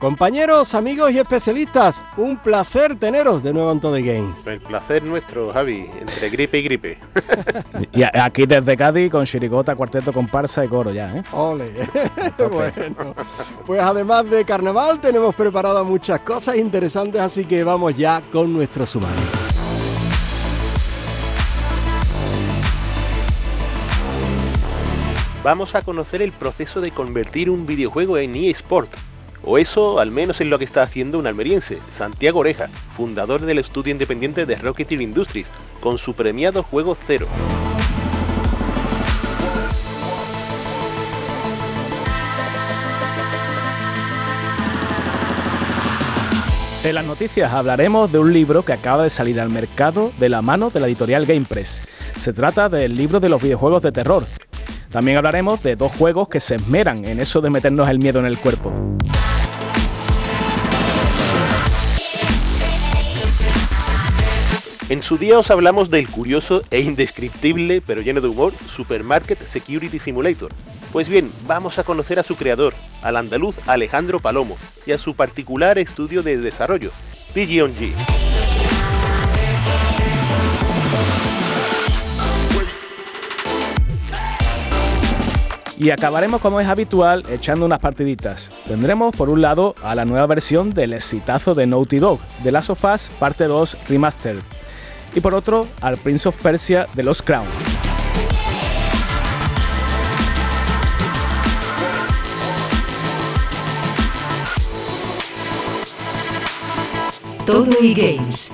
Compañeros, amigos y especialistas, un placer teneros de nuevo en Todo Games. El placer nuestro, Javi, entre gripe y gripe. y aquí desde Cádiz con chirigota, cuarteto, comparsa y coro ya, ¿eh? Ole. bueno, pues además de carnaval tenemos preparadas muchas cosas interesantes, así que vamos ya con nuestro sumario. Vamos a conocer el proceso de convertir un videojuego en eSport o eso al menos es lo que está haciendo un almeriense, Santiago Oreja, fundador del estudio independiente de Rocketeer Industries, con su premiado juego Cero. En las noticias hablaremos de un libro que acaba de salir al mercado de la mano de la editorial GamePress. Se trata del libro de los videojuegos de terror. También hablaremos de dos juegos que se esmeran en eso de meternos el miedo en el cuerpo. En su día os hablamos del curioso e indescriptible, pero lleno de humor, Supermarket Security Simulator. Pues bien, vamos a conocer a su creador, al andaluz Alejandro Palomo, y a su particular estudio de desarrollo, PGONG. Y acabaremos como es habitual echando unas partiditas. Tendremos por un lado a la nueva versión del exitazo de Naughty Dog, The Last of Us Parte 2 Remastered, y por otro al Prince of Persia de los Crown. Todo y Games.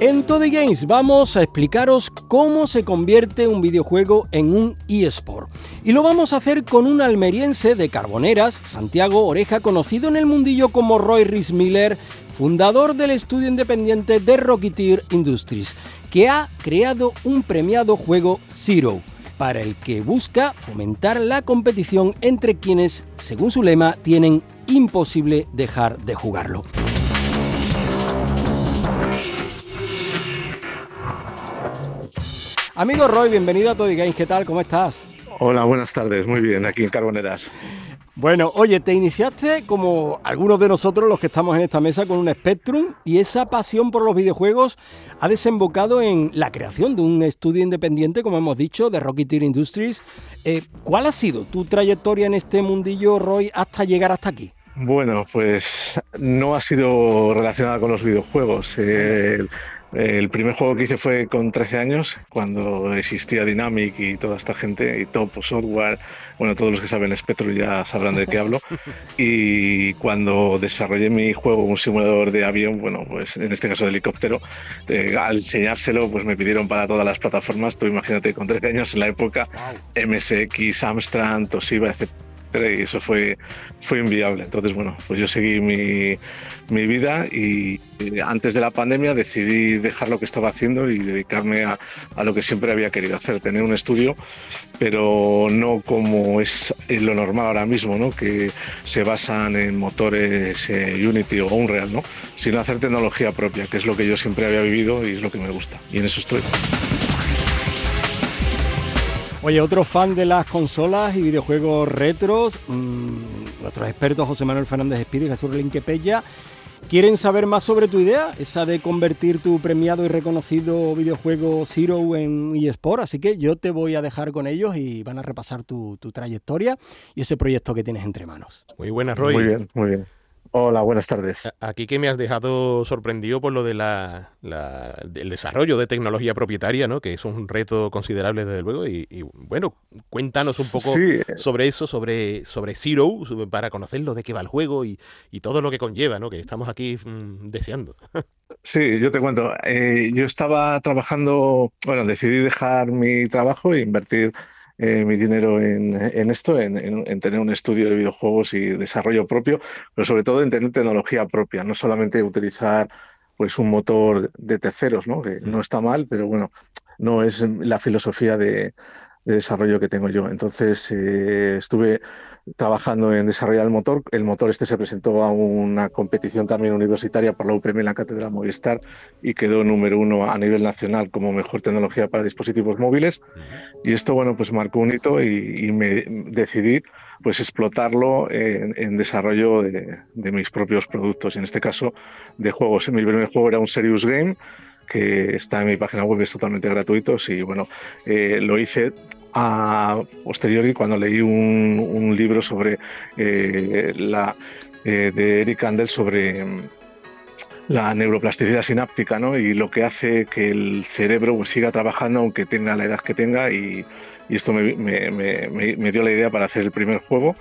En Todo Games vamos a explicaros cómo se convierte un videojuego en un eSport. Y lo vamos a hacer con un almeriense de Carboneras, Santiago Oreja, conocido en el mundillo como Roy Rhys Miller, fundador del estudio independiente de Rocketeer Industries, que ha creado un premiado juego Zero, para el que busca fomentar la competición entre quienes, según su lema, tienen imposible dejar de jugarlo. Amigo Roy, bienvenido a Todo Games. ¿Qué tal? ¿Cómo estás? Hola, buenas tardes. Muy bien, aquí en Carboneras. Bueno, oye, te iniciaste como algunos de nosotros los que estamos en esta mesa con un Spectrum y esa pasión por los videojuegos ha desembocado en la creación de un estudio independiente, como hemos dicho, de Rocketeer Industries. Eh, ¿Cuál ha sido tu trayectoria en este mundillo, Roy, hasta llegar hasta aquí? Bueno, pues no ha sido relacionada con los videojuegos. El, primer juego que hice fue con 13 años, cuando existía Dynamic y toda esta gente, y Top Software, bueno, todos los que saben Spectrum ya sabrán de qué hablo. Y cuando desarrollé mi juego, un simulador de avión, bueno, pues en este caso de helicóptero, eh, al enseñárselo, pues me pidieron para todas las plataformas, tú imagínate, con 13 años en la época, MSX, Amstrad, Toshiba, etc y eso fue, fue inviable. Entonces, bueno, pues yo seguí mi, mi vida y eh, antes de la pandemia decidí dejar lo que estaba haciendo y dedicarme a, a, lo que siempre había querido hacer, tener un estudio, pero no como es lo normal ahora mismo, ¿no? que se basan en motores eh, Unity o Unreal, ¿no? sino hacer tecnología propia, que es lo que yo siempre había vivido y es lo que me gusta. Y en eso estoy. Oye, otro fan de las consolas y videojuegos retros, mmm, nuestros expertos José Manuel Fernández Espíritu y Jesús Pella, quieren saber más sobre tu idea, esa de convertir tu premiado y reconocido videojuego Zero en eSport, así que yo te voy a dejar con ellos y van a repasar tu, tu trayectoria y ese proyecto que tienes entre manos. Muy buenas, Roy. Muy bien, muy bien. Hola, buenas tardes. Aquí que me has dejado sorprendido por lo de la, del desarrollo de tecnología propietaria, ¿no? Que es un reto considerable desde luego. Y, bueno, cuéntanos un poco sobre eso, sobre, sobre Zero, para conocerlo, de qué va el juego y, todo lo que conlleva, ¿no? Que estamos aquí mm, deseando. Sí, yo te cuento. Eh, yo estaba trabajando, bueno, decidí dejar mi trabajo e invertir eh, mi dinero en, esto, en, tener un estudio de videojuegos y desarrollo propio, pero sobre todo en tener tecnología propia, no solamente utilizar pues un motor de terceros, ¿no? que no está mal, pero bueno, no es la filosofía de, de desarrollo que tengo yo. Entonces eh, estuve trabajando en desarrollar el motor. El motor este se presentó a una competición también universitaria por la UPM en la Cátedra Movistar y quedó número uno a nivel nacional como mejor tecnología para dispositivos móviles. Y esto, bueno, pues marcó un hito y, me decidí pues explotarlo en, desarrollo de, de, mis propios productos, en este caso de juegos. Mi primer juego era un Serious Game que está en mi página web, es totalmente gratuito. Y bueno, eh, lo hice a posteriori cuando leí un, libro sobre eh, la eh, de Eric Kandel sobre mm, la neuroplasticidad sináptica ¿no? y lo que hace que el cerebro pues, siga trabajando aunque tenga la edad que tenga y, esto me, me, dio la idea para hacer el primer juego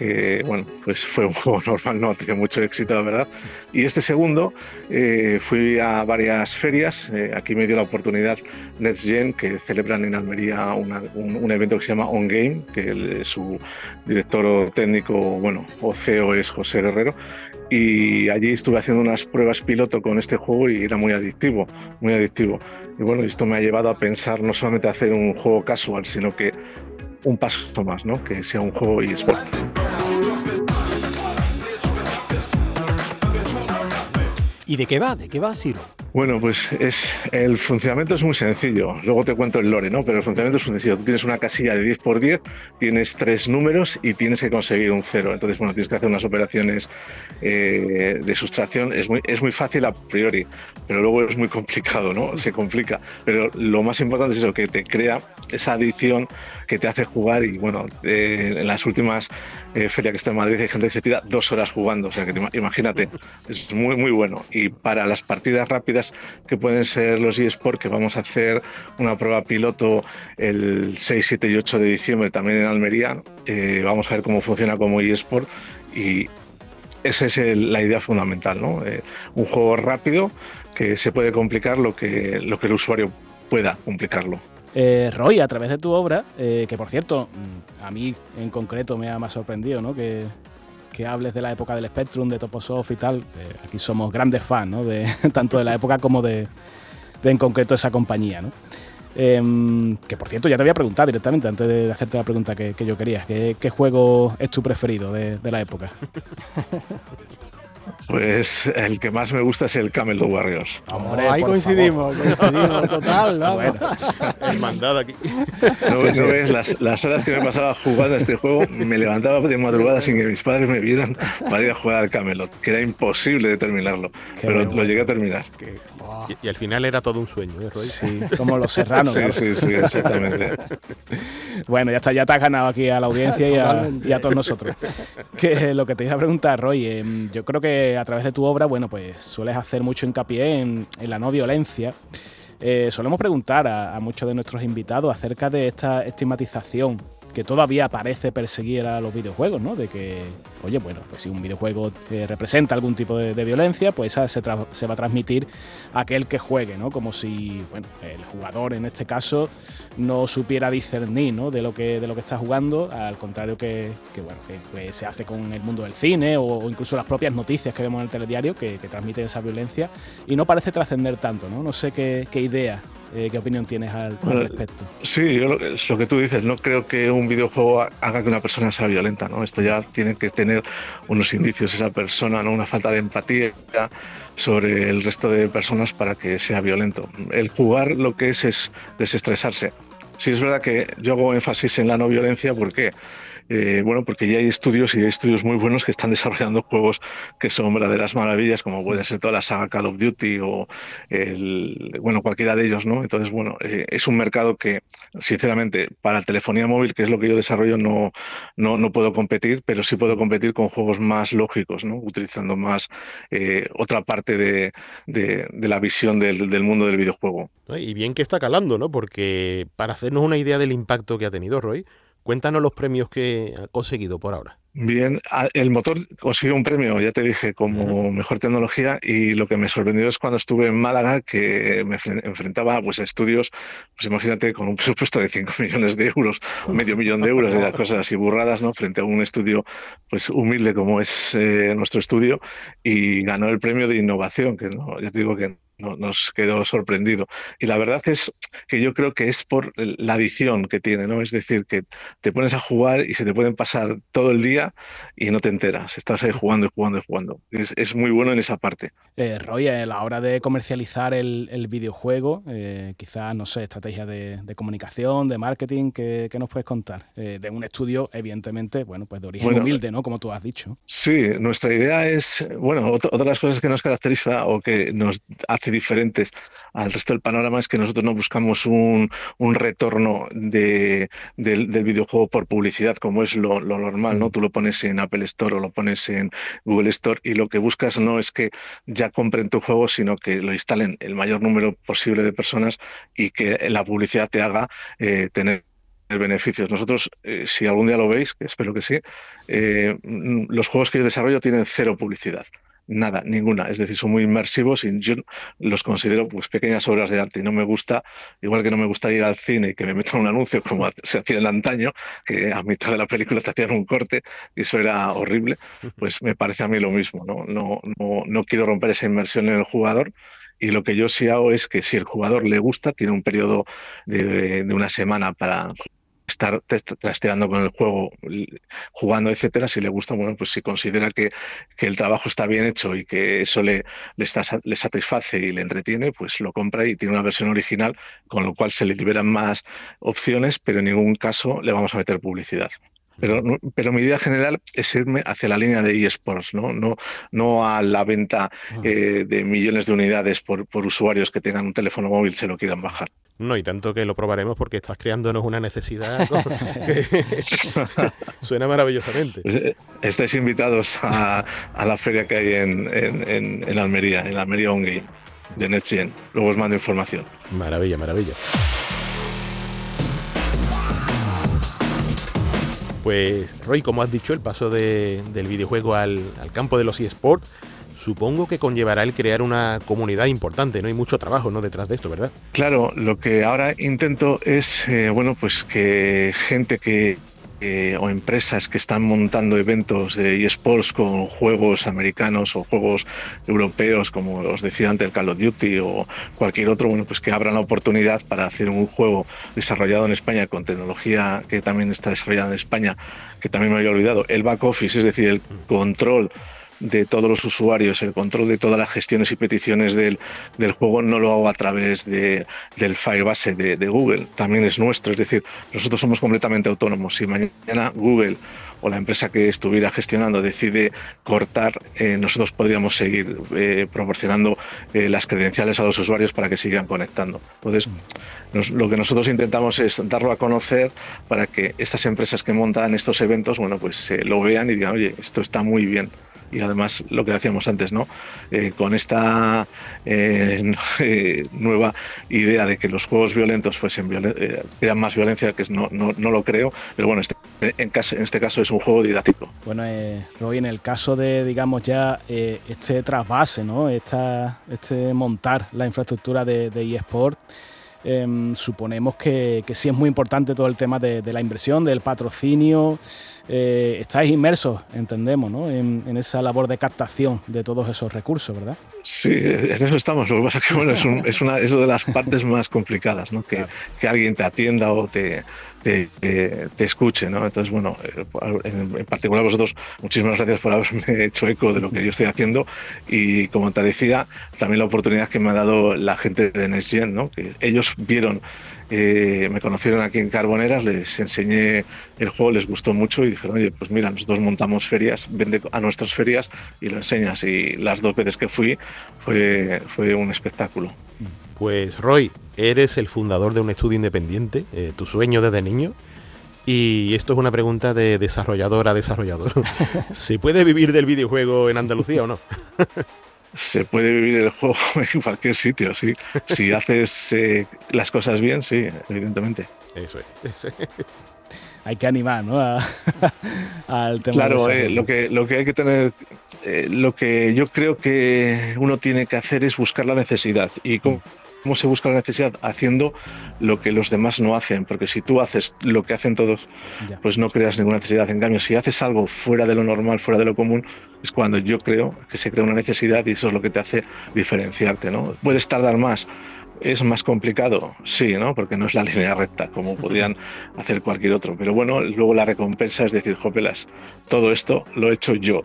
que bueno, pues fue un juego normal, no tiene mucho éxito, la verdad. Y este segundo, eh, fui a varias ferias, eh, aquí me dio la oportunidad NextGen, que celebran en Almería un, evento que se llama On Game, que su director técnico, bueno, o CEO es José Guerrero, y allí estuve haciendo unas pruebas piloto con este juego y era muy adictivo, muy adictivo. Y bueno, esto me ha llevado a pensar no solamente hacer un juego casual, sino que un paso más, ¿no? Que sea un juego eSport. ¿Y de qué va? ¿De qué va, Siro? Bueno, pues es, el funcionamiento es muy sencillo. Luego te cuento el lore, ¿no? Pero el funcionamiento es sencillo. Tú tienes una casilla de 10 por 10, tienes tres números y tienes que conseguir un cero. Entonces, bueno, tienes que hacer unas operaciones eh, de sustracción. Es muy, es muy fácil a priori, pero luego es muy complicado, ¿no? Se complica. Pero lo más importante es eso, que te crea esa adición que te hace jugar. Y bueno, eh, en las últimas eh, ferias que está en Madrid hay gente que se tira dos horas jugando. O sea, imagínate, es muy, muy bueno. Y para las partidas rápidas, que pueden ser los eSports, que vamos a hacer una prueba piloto el 6, 7 y 8 de diciembre también en Almería. Eh, vamos a ver cómo funciona como eSport y esa es la idea fundamental, ¿no? Eh, un juego rápido que se puede complicar lo que, lo que el usuario pueda complicarlo. Eh, Roy, a través de tu obra, que por cierto, mm, a mí en concreto me ha más sorprendido, ¿no? Que que hables de la época del Spectrum, de Toposoft y tal. Aquí somos grandes fans, ¿no? De, tanto de la época como de, en concreto esa compañía, ¿no? Em, que por cierto, ya te voy a preguntar directamente antes de hacerte la pregunta que, yo quería. ¿Qué, juego es tu preferido de la época? Pues el que más me gusta es el Camel Warriors. Hombre, ahí coincidimos, coincidimos total. ¿no? Bueno, mandado aquí. No, ves las, horas que me pasaba jugando a este juego, me levantaba de madrugada sin que mis padres me vieran para ir a jugar al Camelot, que era imposible de terminarlo, pero lo llegué a terminar. Y, al final era todo un sueño, ¿eh, Roy? Sí, como los serranos. sí, sí, sí, exactamente. bueno, ya está, ya te has ganado aquí a la audiencia y a, todos nosotros. Que lo que te iba a preguntar, Roy, em, yo creo que a través de tu obra, bueno, pues sueles hacer mucho hincapié en, la no violencia. Eh, solemos preguntar a, muchos de nuestros invitados acerca de esta estigmatización que todavía parece perseguir a los videojuegos, ¿no? De que, oye, bueno, pues si un videojuego eh, representa algún tipo de, violencia, pues esa se, va a transmitir a aquel que juegue, ¿no? Como si, bueno, el jugador en este caso no supiera discernir, ¿no? De lo que, está jugando, al contrario que, se hace con el mundo del cine o, incluso las propias noticias que vemos en el telediario que, transmiten esa violencia y no parece trascender tanto, ¿no? No sé qué idea eh, ¿Qué opinión tienes al, respecto? Sí, yo es lo que tú dices. No creo que un videojuego haga que una persona sea violenta. ¿no? Esto ya tiene que tener unos indicios esa persona, ¿no? una falta de empatía sobre el resto de personas para que sea violento. El jugar lo que es es desestresarse. Sí es verdad que yo hago énfasis en la no violencia porque eh, bueno, porque ya hay estudios y hay estudios muy buenos que están desarrollando juegos que son verdaderas maravillas, como puede ser toda la saga Call of Duty o el, bueno, cualquiera de ellos, ¿no? Entonces, bueno, eh, es un mercado que, sinceramente, para telefonía móvil, que es lo que yo desarrollo, no, no, no puedo competir, pero sí puedo competir con juegos más lógicos, ¿no? Utilizando más eh, otra parte de, de, la visión del, del mundo del videojuego. Y bien que está calando, ¿no? Porque para hacernos una idea del impacto que ha tenido Roy, Cuéntanos los premios que ha conseguido por ahora. Bien, el motor consiguió un premio, ya te dije, como mejor tecnología y lo que me sorprendió es cuando estuve en Málaga que me enfrentaba pues, a estudios, pues imagínate, con un presupuesto de 5 millones de euros, medio millón de euros, de cosas así burradas, ¿no? Frente a un estudio pues humilde como es eh, nuestro estudio y ganó el premio de innovación, que no, ya te digo que nos quedó sorprendido. Y la verdad es que yo creo que es por la adición que tiene, ¿no? Es decir, que te pones a jugar y se te pueden pasar todo el día y no te enteras. Estás ahí jugando y jugando y jugando. Es, muy bueno en esa parte. Eh, Roy, a la hora de comercializar el, videojuego, eh, quizás, no sé, estrategia de, comunicación, de marketing, ¿qué, nos puedes contar? Eh, de un estudio, evidentemente, bueno, pues de origen humilde, ¿no? Como tú has dicho. Sí, nuestra idea es, bueno, otra de las cosas que nos caracteriza o que nos hace diferentes al resto del panorama es que nosotros no buscamos un, retorno de, del, videojuego por publicidad, como es lo, normal, ¿no? Mm. Tú lo pones en Apple Store o lo pones en Google Store y lo que buscas no es que ya compren tu juego, sino que lo instalen el mayor número posible de personas y que la publicidad te haga eh, tener beneficios. Nosotros, eh, si algún día lo veis, que espero que sí, eh, los juegos que yo desarrollo tienen cero publicidad nada, ninguna. Es decir, son muy inmersivos y yo los considero pues pequeñas obras de arte y no me gusta, igual que no me gusta ir al cine y que me metan un anuncio como se hacía en antaño, que a mitad de la película te hacían un corte y eso era horrible, pues me parece a mí lo mismo. No, no, no, no quiero romper esa inmersión en el jugador. Y lo que yo sí hago es que si el jugador le gusta, tiene un periodo de, de una semana para estar trasteando con el juego, jugando, etcétera, si le gusta, bueno, pues si considera que, que el trabajo está bien hecho y que eso le, le, está, le satisface y le entretiene, pues lo compra y tiene una versión original, con lo cual se le liberan más opciones, pero en ningún caso le vamos a meter publicidad. Pero, pero mi idea general es irme hacia la línea de eSports, ¿no? No, no a la venta ah. eh, de millones de unidades por, por usuarios que tengan un teléfono móvil se lo quieran bajar. No, y tanto que lo probaremos porque estás creándonos una necesidad. suena maravillosamente. Eh, estáis invitados a, la feria que hay en, en, en, Almería, en Almería On Game, de NetGen. Luego os mando información. Maravilla, maravilla. Pues, Roy, como has dicho, el paso del videojuego al, al campo de los eSports supongo que conllevará el crear una comunidad importante, ¿no? Hay mucho trabajo, ¿no? Detrás de esto, ¿verdad? Claro, lo que ahora intento es, eh, bueno, pues que gente que o empresas que están montando eventos de eSports con juegos americanos o juegos europeos, como os decía antes, el Call of Duty o cualquier otro, bueno, pues que abran la oportunidad para hacer un juego desarrollado en España con tecnología que también está desarrollada en España, que también me había olvidado, el back office, es decir, el control de todos los usuarios, el control de todas las gestiones y peticiones del, del juego no lo hago a través de, del file base de, de, Google, también es nuestro, es decir, nosotros somos completamente autónomos. Si mañana Google o la empresa que estuviera gestionando decide cortar, eh, nosotros podríamos seguir eh, proporcionando eh, las credenciales a los usuarios para que sigan conectando. Entonces, lo que nosotros intentamos es darlo a conocer para que estas empresas que montan estos eventos, bueno, pues lo vean y digan, oye, esto está muy bien y además lo que decíamos antes, ¿no? Eh, con esta eh, eh, nueva idea de que los juegos violentos fuesen crean más violencia, que no, no, no, lo creo, pero bueno, este, en, caso, en este caso es un juego didáctico. Bueno, Roy, en el caso de, digamos, ya este trasvase, ¿no? Esta, este montar la infraestructura de, de eSport, Em, suponemos que, que, sí es muy importante todo el tema de, la inversión, del patrocinio. Eh, estáis inmersos, entendemos, ¿no? en, esa labor de captación de todos esos recursos, ¿verdad? Sí, en eso estamos. Lo que pasa es que bueno, es, es una de las partes más complicadas, ¿no? que, que alguien te atienda o te, te, te, escuche, ¿no? Entonces, bueno, eh, en, particular vosotros, muchísimas gracias por haberme hecho eco de lo que yo estoy haciendo y como te decía, también la oportunidad que me ha dado la gente de NextGen, ¿no? Que ellos vieron, eh, me conocieron aquí en Carboneras, les enseñé el juego, les gustó mucho y dijeron, oye, pues mira, nosotros montamos ferias, vende a nuestras ferias y lo enseñas. Y las dos veces que fui fue, fue un espectáculo. Pues Roy, eres el fundador de un estudio independiente, eh, tu sueño desde niño. Y esto es una pregunta de desarrollador a desarrollador. ¿Se puede vivir del videojuego en Andalucía o no? Se puede vivir el juego en cualquier sitio, sí. Si haces eh, las cosas bien, sí, evidentemente. Eso es. hay que animar ¿no? al tema. Claro, eh, lo, que, lo que hay que tener, eh, lo que yo creo que uno tiene que hacer es buscar la necesidad y cómo, cómo se busca la necesidad haciendo lo que los demás no hacen, porque si tú haces lo que hacen todos, pues no creas ninguna necesidad. En cambio, si haces algo fuera de lo normal, fuera de lo común, es cuando yo creo que se crea una necesidad y eso es lo que te hace diferenciarte, ¿no? Puedes tardar más, ¿Es más complicado? Sí, ¿no? Porque no es la línea recta, como podrían hacer cualquier otro. Pero bueno, luego la recompensa es decir, jopelas, todo esto lo he hecho yo.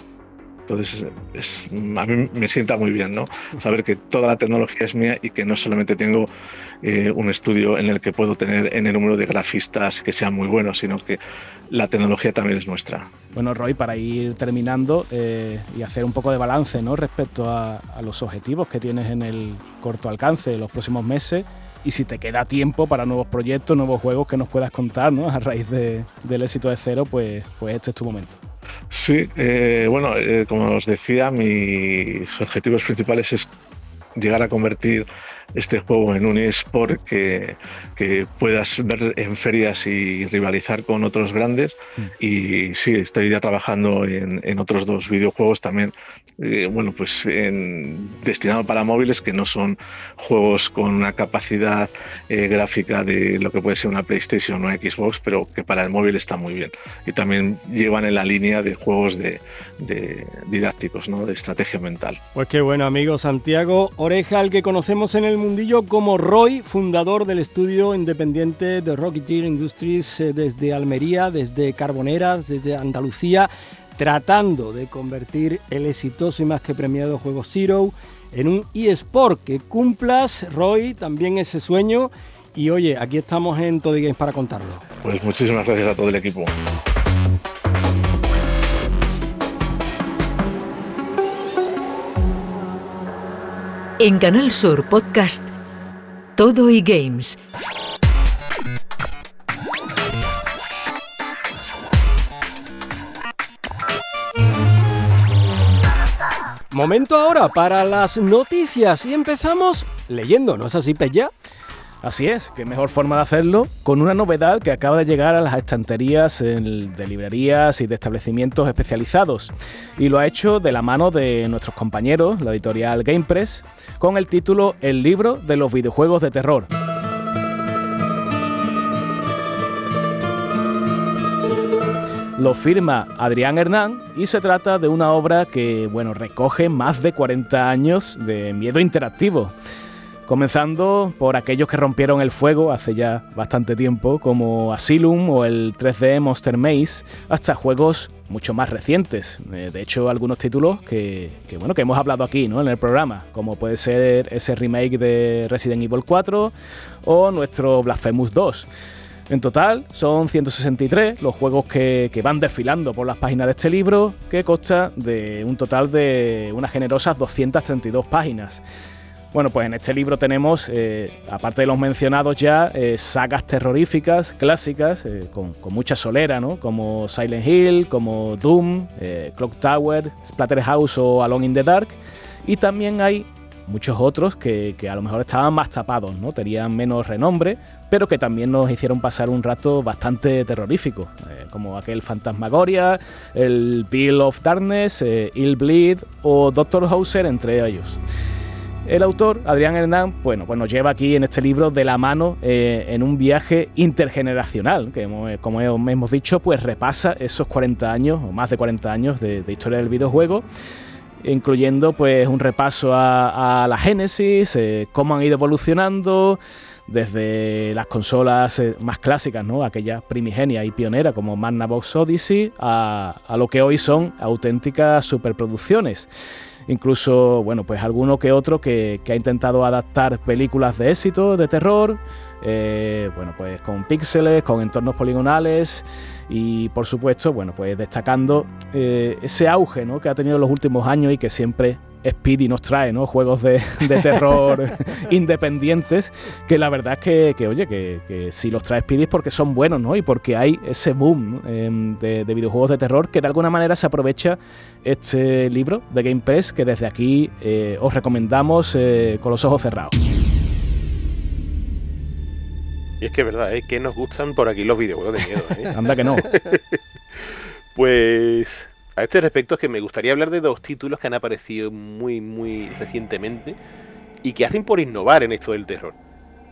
Entonces, es, a mí me sienta muy bien, ¿no? Saber que toda la tecnología es mía y que no solamente tengo eh, un estudio en el que puedo tener en el número de grafistas que sean muy buenos, sino que la tecnología también es nuestra. Bueno, Roy, para ir terminando eh, y hacer un poco de balance, ¿no? Respecto a, los objetivos que tienes en el corto alcance de los próximos meses y si te queda tiempo para nuevos proyectos, nuevos juegos que nos puedas contar, ¿no? A raíz del éxito de cero, pues, pues este es tu momento. Sí, eh, bueno, eh, como os decía, mis objetivos principales es llegar a convertir este juego en un eSport que, que puedas ver en ferias y rivalizar con otros grandes. Mm. Y sí, estoy ya trabajando en, en otros dos videojuegos también, eh, bueno, pues en, destinado para móviles que no son juegos con una capacidad eh, gráfica de lo que puede ser una PlayStation o una Xbox, pero que para el móvil está muy bien. Y también llevan en la línea de juegos de, de didácticos, ¿no? de estrategia mental. Pues qué bueno, amigo Santiago Oreja, al que conocemos en el mundillo como Roy, fundador del estudio independiente de Rocketeer Industries eh, desde Almería, desde Carbonera, desde Andalucía, tratando de convertir el exitoso y más que premiado juego Zero en un eSport que cumplas, Roy, también ese sueño. Y oye, aquí estamos en Toddy Games para contarlo. Pues muchísimas gracias a todo el equipo. En Canal Sur Podcast, Todo y Games. Momento ahora para las noticias y empezamos leyendo, ¿no es así, Pella? Así es, qué mejor forma de hacerlo con una novedad que acaba de llegar a las estanterías de librerías y de establecimientos especializados. Y lo ha hecho de la mano de nuestros compañeros, la editorial GamePress, con el título El libro de los videojuegos de terror. Lo firma Adrián Hernán y se trata de una obra que, bueno, recoge más de 40 años de miedo interactivo comenzando por aquellos que rompieron el fuego hace ya bastante tiempo, como Asylum o el 3D Monster Maze, hasta juegos mucho más recientes. Eh, de hecho, algunos títulos que, bueno, que hemos hablado aquí ¿no? en el programa, como puede ser ese remake de Resident Evil 4 o nuestro Blasphemous 2. En total son 163 los juegos que, que, van desfilando por las páginas de este libro, que consta de un total de unas generosas 232 páginas. Bueno, pues en este libro tenemos, eh, aparte de los mencionados ya, eh, sagas terroríficas, clásicas, eh, con, mucha solera, ¿no? Como Silent Hill, como Doom, Clock Tower, Splatterhouse o Alone in the Dark. Y también hay muchos otros que, a lo mejor estaban más tapados, ¿no? Tenían menos renombre, pero que también nos hicieron pasar un rato bastante terrorífico, como aquel Fantasmagoria, el Bill of Darkness, Ill Bleed o Doctor Hauser, entre ellos. El autor, Adrián Hernán, bueno, pues nos lleva aquí en este libro de la mano eh, en un viaje intergeneracional, que como hemos dicho, pues repasa esos 40 años, o más de 40 años de, historia del videojuego, incluyendo pues un repaso a, la génesis, eh, cómo han ido evolucionando, desde las consolas eh, más clásicas, ¿no? aquella primigenia y pionera como Magnavox Odyssey, a, a lo que hoy son auténticas superproducciones incluso, bueno, pues alguno que otro que, ha intentado adaptar películas de éxito, de terror, eh, bueno, pues con píxeles, con entornos poligonales y por supuesto, bueno, pues destacando eh, ese auge ¿no? que ha tenido en los últimos años y que siempre Speedy nos trae, ¿no? Juegos de, terror independientes, que la verdad es que, oye, que, si los trae Speedy es porque son buenos, ¿no? Y porque hay ese boom em, de, videojuegos de terror que de alguna manera se aprovecha este libro de Game Press que desde aquí eh, os recomendamos eh, con los ojos cerrados. Y es que es verdad, es que nos gustan por aquí los videojuegos de miedo. ¿eh? Anda que no. pues a este respecto es que me gustaría hablar de dos títulos que han aparecido muy, muy recientemente y que hacen por innovar en esto del terror.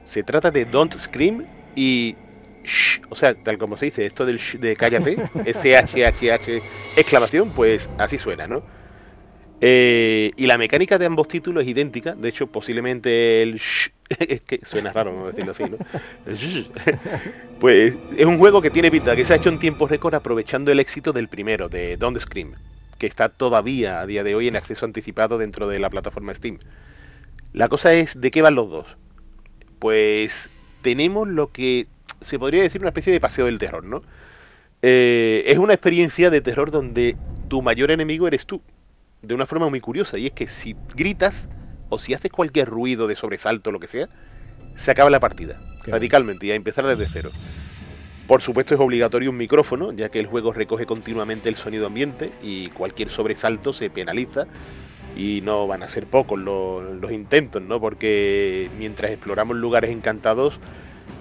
Se trata de Don't Scream y Shh, o sea, tal como se dice, esto del shh de cállate, S-H-H-H exclamación, pues así suena, ¿no? Eh, y la mecánica de ambos títulos es idéntica, de hecho, posiblemente el es que suena raro no decirlo así, ¿no? pues es un juego que tiene pinta que se ha hecho en tiempo récord aprovechando el éxito del primero, de Don't Scream, que está todavía a día de hoy en acceso anticipado dentro de la plataforma Steam. La cosa es, ¿de qué van los dos? Pues tenemos lo que se podría decir una especie de paseo del terror, ¿no? Eh, es una experiencia de terror donde tu mayor enemigo eres tú, de una forma muy curiosa, y es que si gritas o si haces cualquier ruido de sobresalto o lo que sea, se acaba la partida, radicalmente, y a empezar desde cero. Por supuesto es obligatorio un micrófono, ya que el juego recoge continuamente el sonido ambiente y cualquier sobresalto se penaliza y no van a ser pocos los, los intentos, ¿no? Porque mientras exploramos lugares encantados,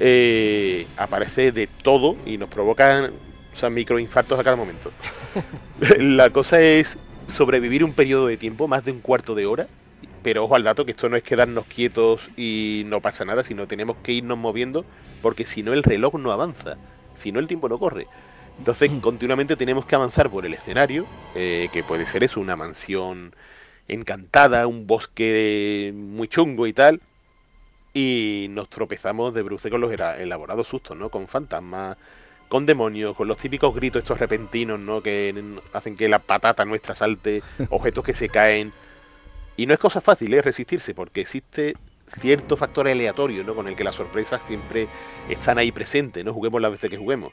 eh, aparece de todo y nos provocan o microinfartos a cada momento. la cosa es sobrevivir un periodo de tiempo, más de un cuarto de hora, pero ojo al dato que esto no es quedarnos quietos y no pasa nada, sino tenemos que irnos moviendo porque si no el reloj no avanza, si no el tiempo no corre. Entonces mm. continuamente tenemos que avanzar por el escenario, eh, que puede ser eso, una mansión encantada, un bosque muy chungo y tal, y nos tropezamos de bruce con los elaborados sustos, ¿no? Con fantasmas, con demonios, con los típicos gritos estos repentinos, ¿no? Que hacen que la patata nuestra salte, objetos que se caen. Y no es cosa fácil, ¿eh? Resistirse, porque existe cierto factor aleatorio, ¿no? Con el que las sorpresas siempre están ahí presentes, ¿no? Juguemos las veces que juguemos.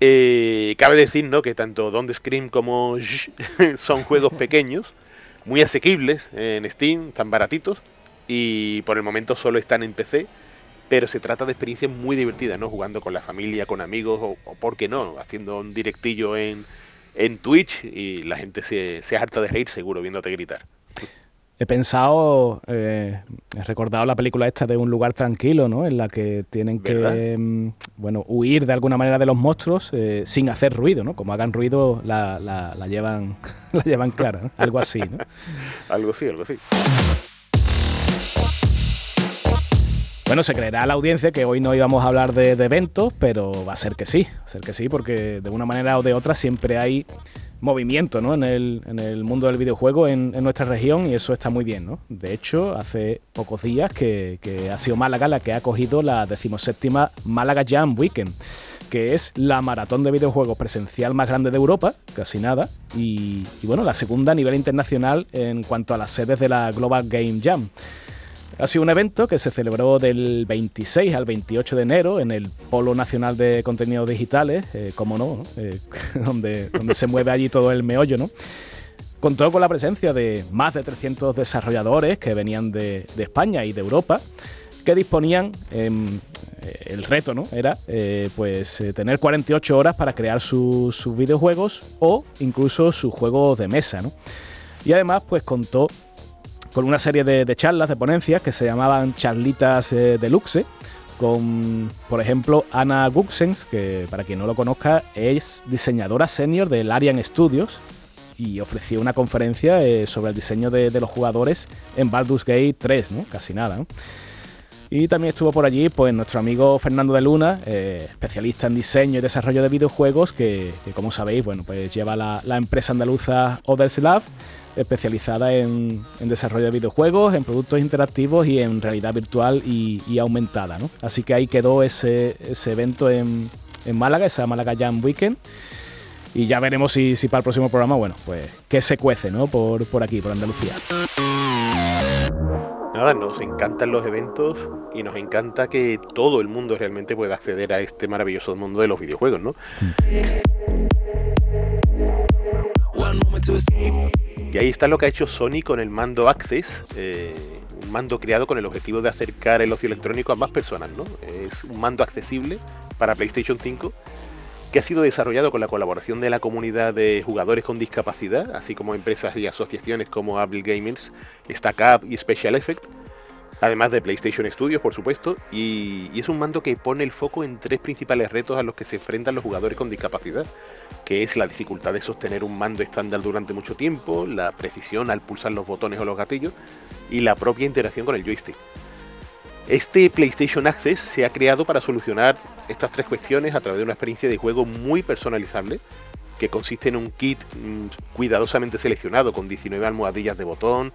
Eh, cabe decir, ¿no? Que tanto Don't Scream como son juegos pequeños, muy asequibles en Steam, tan baratitos, y por el momento solo están en PC, pero se trata de experiencias muy divertidas, ¿no? Jugando con la familia, con amigos o, o ¿por qué no? Haciendo un directillo en, en Twitch y la gente se, se harta de reír seguro viéndote gritar. He pensado, eh, he recordado la película esta de Un lugar tranquilo, ¿no? En la que tienen que, mm, bueno, huir de alguna manera de los monstruos eh, sin hacer ruido, ¿no? Como hagan ruido la, la, la llevan, la llevan clara, ¿no? Algo así, ¿no? algo así, algo así. Bueno, se creerá la audiencia que hoy no íbamos a hablar de, eventos, pero va a ser que sí, va a ser que sí, porque de una manera o de otra siempre hay movimiento ¿no? en, el, mundo del videojuego en, nuestra región y eso está muy bien. ¿no? De hecho, hace pocos días que, ha sido Málaga la que ha acogido la decimoséptima Málaga Jam Weekend, que es la maratón de videojuegos presencial más grande de Europa, casi nada, y, y bueno, la segunda a nivel internacional en cuanto a las sedes de la Global Game Jam. Ha sido un evento que se celebró del 26 al 28 de enero en el Polo Nacional de Contenidos Digitales, eh, como no, eh, donde, donde se mueve allí todo el meollo, ¿no? Contó con la presencia de más de 300 desarrolladores que venían de, España y de Europa, que disponían, eh, el reto, ¿no? Era pues tener 48 horas para crear sus videojuegos o incluso sus juegos de mesa, ¿no? Y además, pues contó con una serie de, charlas, de ponencias que se llamaban charlitas eh, deluxe, con, por ejemplo, Ana Guxens, que para quien no lo conozca es diseñadora senior del Arian Studios y ofreció una conferencia eh, sobre el diseño de, los jugadores en Baldur's Gate 3, ¿no? Casi nada, Y también estuvo por allí pues, nuestro amigo Fernando de Luna, eh, especialista en diseño y desarrollo de videojuegos, que, como sabéis, bueno, pues lleva la, empresa andaluza Others Lab especializada en, desarrollo de videojuegos, en productos interactivos y en realidad virtual y, aumentada. ¿no? Así que ahí quedó ese, evento en, Málaga, esa Málaga Jam Weekend. Y ya veremos si, para el próximo programa, bueno, pues qué se cuece, ¿no? Por, por aquí, por Andalucía. Nada, nos encantan los eventos y nos encanta que todo el mundo realmente pueda acceder a este maravilloso mundo de los videojuegos, ¿no? Y ahí está lo que ha hecho Sony con el mando Access, eh, un mando creado con el objetivo de acercar el ocio electrónico a más personas, ¿no? Es un mando accesible para PlayStation 5 que ha sido desarrollado con la colaboración de la comunidad de jugadores con discapacidad, así como empresas y asociaciones como Apple Gamers, StackUp y Special Effect, además de PlayStation Studios, por supuesto, y, es un mando que pone el foco en tres principales retos a los que se enfrentan los jugadores con discapacidad, que es la dificultad de sostener un mando estándar durante mucho tiempo, la precisión al pulsar los botones o los gatillos y la propia interacción con el joystick. Este PlayStation Access se ha creado para solucionar estas tres cuestiones a través de una experiencia de juego muy personalizable, que consiste en un kit mm, cuidadosamente seleccionado con 19 almohadillas de botón,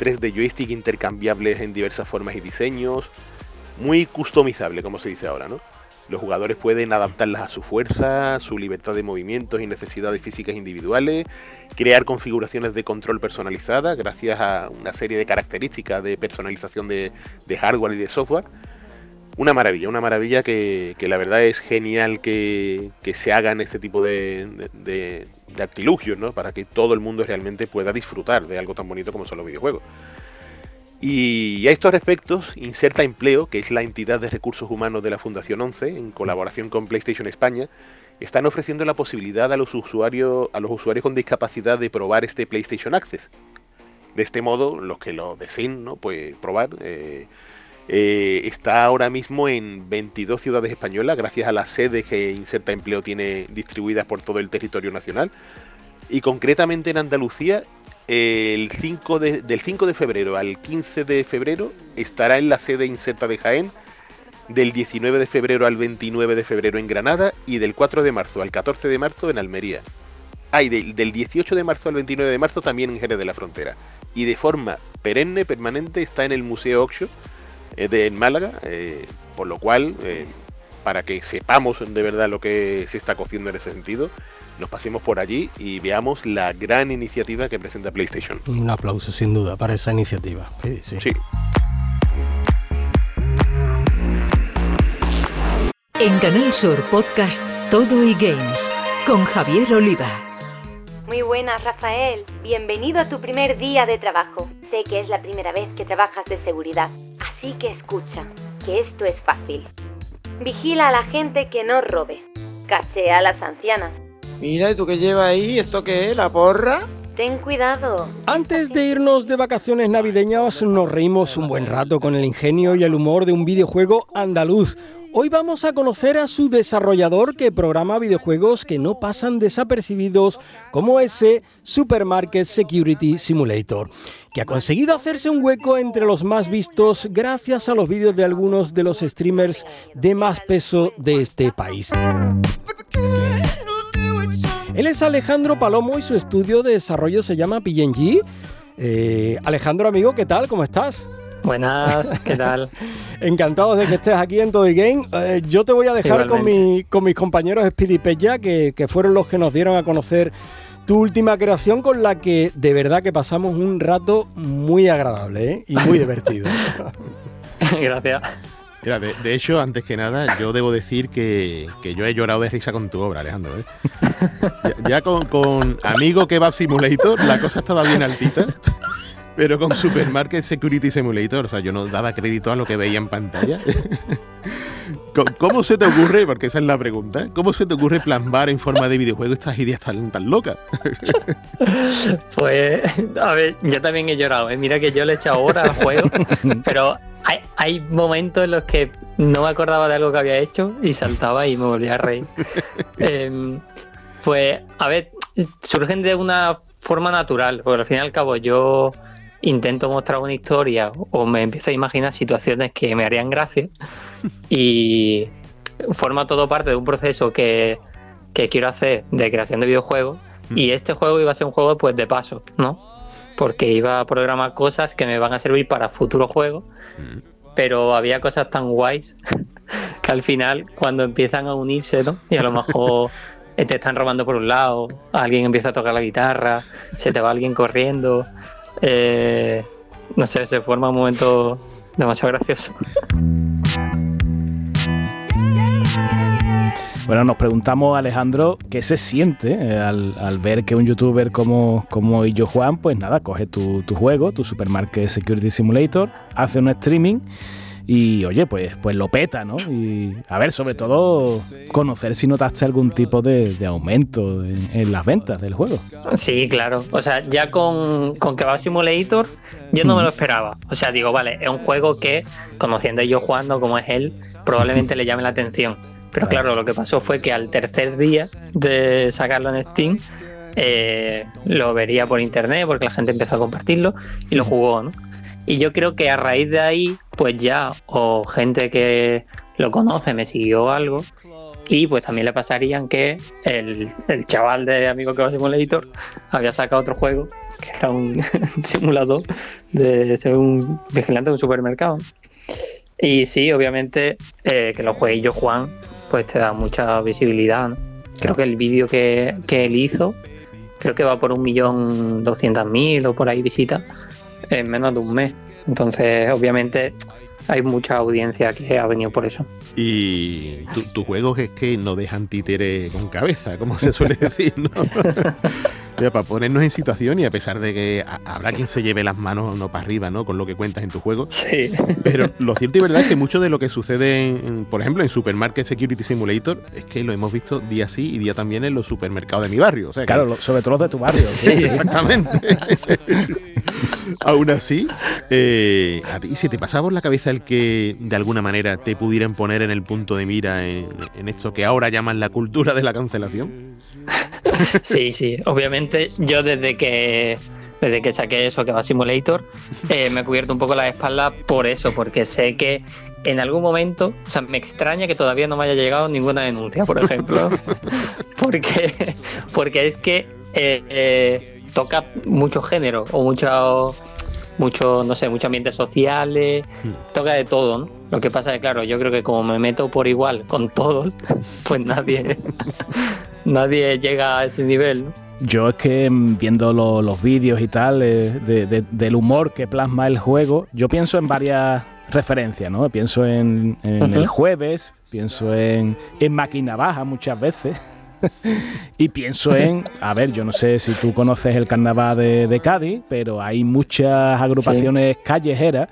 3 de joystick intercambiables en diversas formas y diseños, muy customizable, como se dice ahora, ¿no? Los jugadores pueden adaptarlas a su fuerza, su libertad de movimientos y necesidades físicas individuales, crear configuraciones de control personalizadas gracias a una serie de características de personalización de, hardware y de software. Una maravilla, una maravilla que, la verdad es genial que, se hagan este tipo de, de artilugios, ¿no? Para que todo el mundo realmente pueda disfrutar de algo tan bonito como son los videojuegos. Y a estos respectos, Inserta Empleo, que es la entidad de recursos humanos de la Fundación 11, en colaboración con PlayStation España, están ofreciendo la posibilidad a los usuarios, a los usuarios con discapacidad de probar este PlayStation Access. De este modo, los que lo deseen, ¿no? Pues probar. Eh, eh, está ahora mismo en 22 ciudades españolas, gracias a las sedes que Inserta Empleo tiene distribuidas por todo el territorio nacional. Y concretamente en Andalucía el 5 de, del 5 de febrero al 15 de febrero estará en la sede Inserta de Jaén, del 19 de febrero al 29 de febrero en Granada y del 4 de marzo al 14 de marzo en Almería. Ah, y del 18 de marzo al 29 de marzo también en Jerez de la Frontera. Y de forma perenne, permanente, está en el Museo Oxo eh, de en Málaga, eh, por lo cual, eh, para que sepamos de verdad lo que se está cociendo en ese sentido, nos pasemos por allí y veamos la gran iniciativa que presenta PlayStation. Un aplauso sin duda para esa iniciativa. Sí. En Canal Sur Podcast Todo y Games con Javier Oliva. Muy buenas, Rafael. Bienvenido a tu primer día de trabajo. Sé que es la primera vez que trabajas de seguridad, así que escucha, que esto es fácil. Vigila a la gente que no robe. Cachea a las ancianas Mira, ¿y tú qué llevas ahí? ¿Esto qué es? ¿La porra? Ten cuidado. Antes de irnos de vacaciones navideñas, nos reímos un buen rato con el ingenio y el humor de un videojuego andaluz. Hoy vamos a conocer a su desarrollador que programa videojuegos que no pasan desapercibidos como ese Supermarket Security Simulator, que ha conseguido hacerse un hueco entre los más vistos gracias a los vídeos de algunos de los streamers de más peso de este país. Él es Alejandro Palomo y su estudio de desarrollo se llama PNG. Eh, Alejandro, amigo, ¿qué tal? ¿Cómo estás? Buenas, ¿qué tal? Encantados de que estés aquí en Todo Game. Eh, yo te voy a dejar con, con, mis compañeros Speedy Pella, que, que fueron los que nos dieron a conocer tu última creación con la que de verdad que pasamos un rato muy agradable ¿eh? y muy divertido. Gracias. Mira, de, hecho, antes que nada, yo debo decir que, yo he llorado de risa con tu obra, Alejandro. ¿eh? Ya, con, con, Amigo Kebab Simulator la cosa estaba bien altita, pero con Supermarket Security Simulator, o sea, yo no daba crédito a lo que veía en pantalla. ¿Cómo se te ocurre, porque esa es la pregunta, cómo se te ocurre plasmar en forma de videojuego estas ideas tan, tan locas? Pues, a ver, yo también he llorado, ¿eh? mira que yo le he echado horas al juego, pero hay, momentos en los que no me acordaba de algo que había hecho y saltaba y me volvía a reír. Em, pues, a ver, surgen de una forma natural, porque al fin y al cabo yo intento mostrar una historia o me empiezo a imaginar situaciones que me harían gracia y forma todo parte de un proceso que, que quiero hacer de creación de videojuegos mm. y este juego iba a ser un juego pues de paso, ¿no? porque iba a programar cosas que me van a servir para futuros juegos, mm. pero había cosas tan guays que al final cuando empiezan a unirse, ¿no? Y a lo mejor te están robando por un lado, alguien empieza a tocar la guitarra, se te va alguien corriendo, eh, no sé, se forma un momento demasiado gracioso. Bueno, nos preguntamos, Alejandro, qué se siente eh, al, ver que un youtuber como, como Juan, pues nada, coge tu, juego, tu Supermarket Security Simulator, hace un streaming y oye, pues, pues lo peta, ¿no? Y a ver, sobre todo conocer si notaste algún tipo de, aumento en, las ventas del juego. Sí, claro. O sea, ya con, con va Simulator yo no me lo esperaba. O sea, digo, vale, es un juego que, conociendo yo jugando como es él, probablemente le llame la atención. Pero claro, lo que pasó fue que al tercer día de sacarlo en Steam, eh, lo vería por internet porque la gente empezó a compartirlo y lo jugó, ¿no? Y yo creo que a raíz de ahí, pues ya, o gente que lo conoce me siguió algo, y pues también le pasarían que el, chaval de Amigo que va a Simulator había sacado otro juego, que era un simulador de ser un vigilante de un supermercado. Y sí, obviamente, eh, que los jueguillos Juan, pues te da mucha visibilidad. Creo que el vídeo que, que él hizo, creo que va por un millón doscientas mil o por ahí visitas en menos de un mes. Entonces, obviamente, hay mucha audiencia que ha venido por eso. Y tus juegos es que no dejan títere con cabeza, como se suele decir, ¿no? para ponernos en situación y a pesar de que habrá quien se lleve las manos no para arriba, ¿no? Con lo que cuentas en tu juego. Sí. Pero lo cierto y verdad es que mucho de lo que sucede, por ejemplo, en Supermarket Security Simulator, es que lo hemos visto día sí y día también en los supermercados de mi barrio. claro, sobre todo los de tu barrio. sí, exactamente. Aún así, eh, ¿a ti te pasaba por la cabeza el que de alguna manera te pudieran poner en el punto de mira en, esto que ahora llaman la cultura de la cancelación? Sí, sí, obviamente yo desde que desde que saqué eso que va Simulator, eh, me he cubierto un poco la espalda por eso, porque sé que en algún momento, o sea, me extraña que todavía no me haya llegado ninguna denuncia, por ejemplo, porque, porque es que eh, eh toca mucho género o mucho, mucho, no sé, muchos ambientes sociales, hmm. toca de todo, ¿no? Lo que pasa es que, claro, yo creo que como me meto por igual con todos, pues nadie, nadie llega a ese nivel, Yo es que mm, viendo los vídeos y tal, eh, del humor que plasma el juego, yo pienso en varias referencias, ¿no? Pienso en, el jueves, pienso en, en Máquina Baja muchas veces. y pienso en, a ver, yo no sé si tú conoces el carnaval de, Cádiz, pero hay muchas agrupaciones callejeras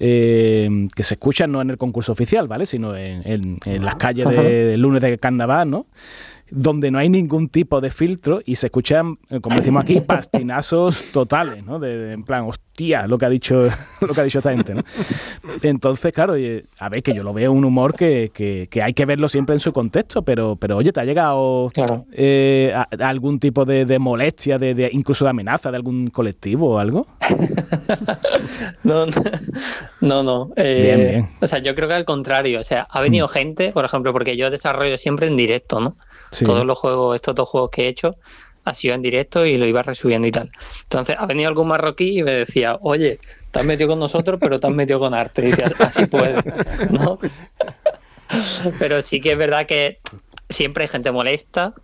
eh, que se escuchan no en el concurso oficial, ¿vale? Sino en, las calles del lunes de carnaval, ¿no? donde no hay ningún tipo de filtro y se escuchan, eh, como decimos aquí, pastinazos totales, ¿no? De, en plan, hostia, lo que ha dicho, lo que ha dicho esta gente, ¿no? Entonces, claro, a ver, que yo lo veo un humor que, que, hay que verlo siempre en su contexto, pero, pero oye, ¿te ha llegado eh, algún tipo de, molestia, de, incluso de amenaza de algún colectivo o algo? no, no, no. Eh, bien, bien. O sea, yo creo que al contrario, o sea, ha venido mm. gente, por ejemplo, porque yo desarrollo siempre en directo, ¿no? Todos los juegos, estos dos juegos que he hecho, ha sido en directo y lo iba resubiendo y tal. Entonces, ha venido algún marroquí y me decía, oye, te has metido con nosotros, pero te has metido con arte. Y decía, así puede, ¿no? pero sí que es verdad que siempre hay gente molesta,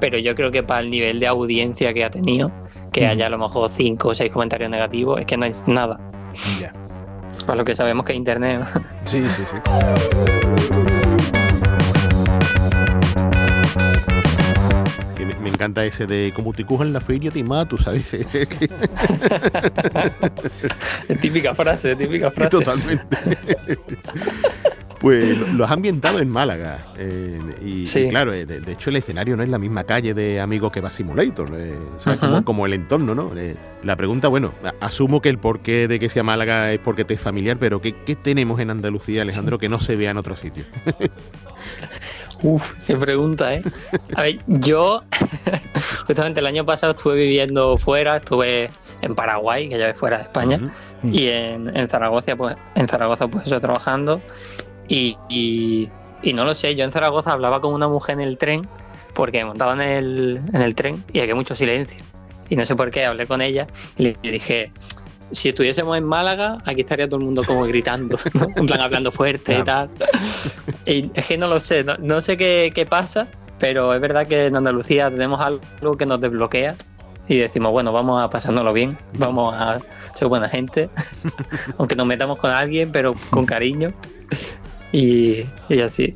pero yo creo que para el nivel de audiencia que ha tenido, que haya a lo mejor cinco o seis comentarios negativos, es que no hay nada. Para lo que sabemos que es internet. Sí, sí, sí. Me encanta ese de como te cojan la feria te mato, ¿sabes? típica frase, típica frase. Totalmente. Pues lo has ambientado en Málaga. Eh, y, claro, eh, de, hecho el escenario no es la misma calle de Amigo que va Simulator, eh, como, el entorno, ¿no? la pregunta, bueno, asumo que el porqué de que sea Málaga es porque te es familiar, pero ¿qué, tenemos en Andalucía, Alejandro, que no se vea en otro sitio? Uf, qué pregunta, ¿eh? A ver, yo justamente el año pasado estuve viviendo fuera, estuve en Paraguay, que ya es fuera de España, y en, Zaragoza, pues, en Zaragoza, pues eso, trabajando. Y, y, no lo sé, yo en Zaragoza hablaba con una mujer en el tren, porque montaba en el, en el tren y había mucho silencio. Y no sé por qué, hablé con ella y le dije, si estuviésemos en Málaga, aquí estaría todo el mundo como gritando, en plan hablando fuerte y tal. Y es que no lo sé, no, sé qué, pasa, pero es verdad que en Andalucía tenemos algo que nos desbloquea y decimos, bueno, vamos a pasárnoslo bien, vamos a ser buena gente, aunque nos metamos con alguien, pero con cariño y, así.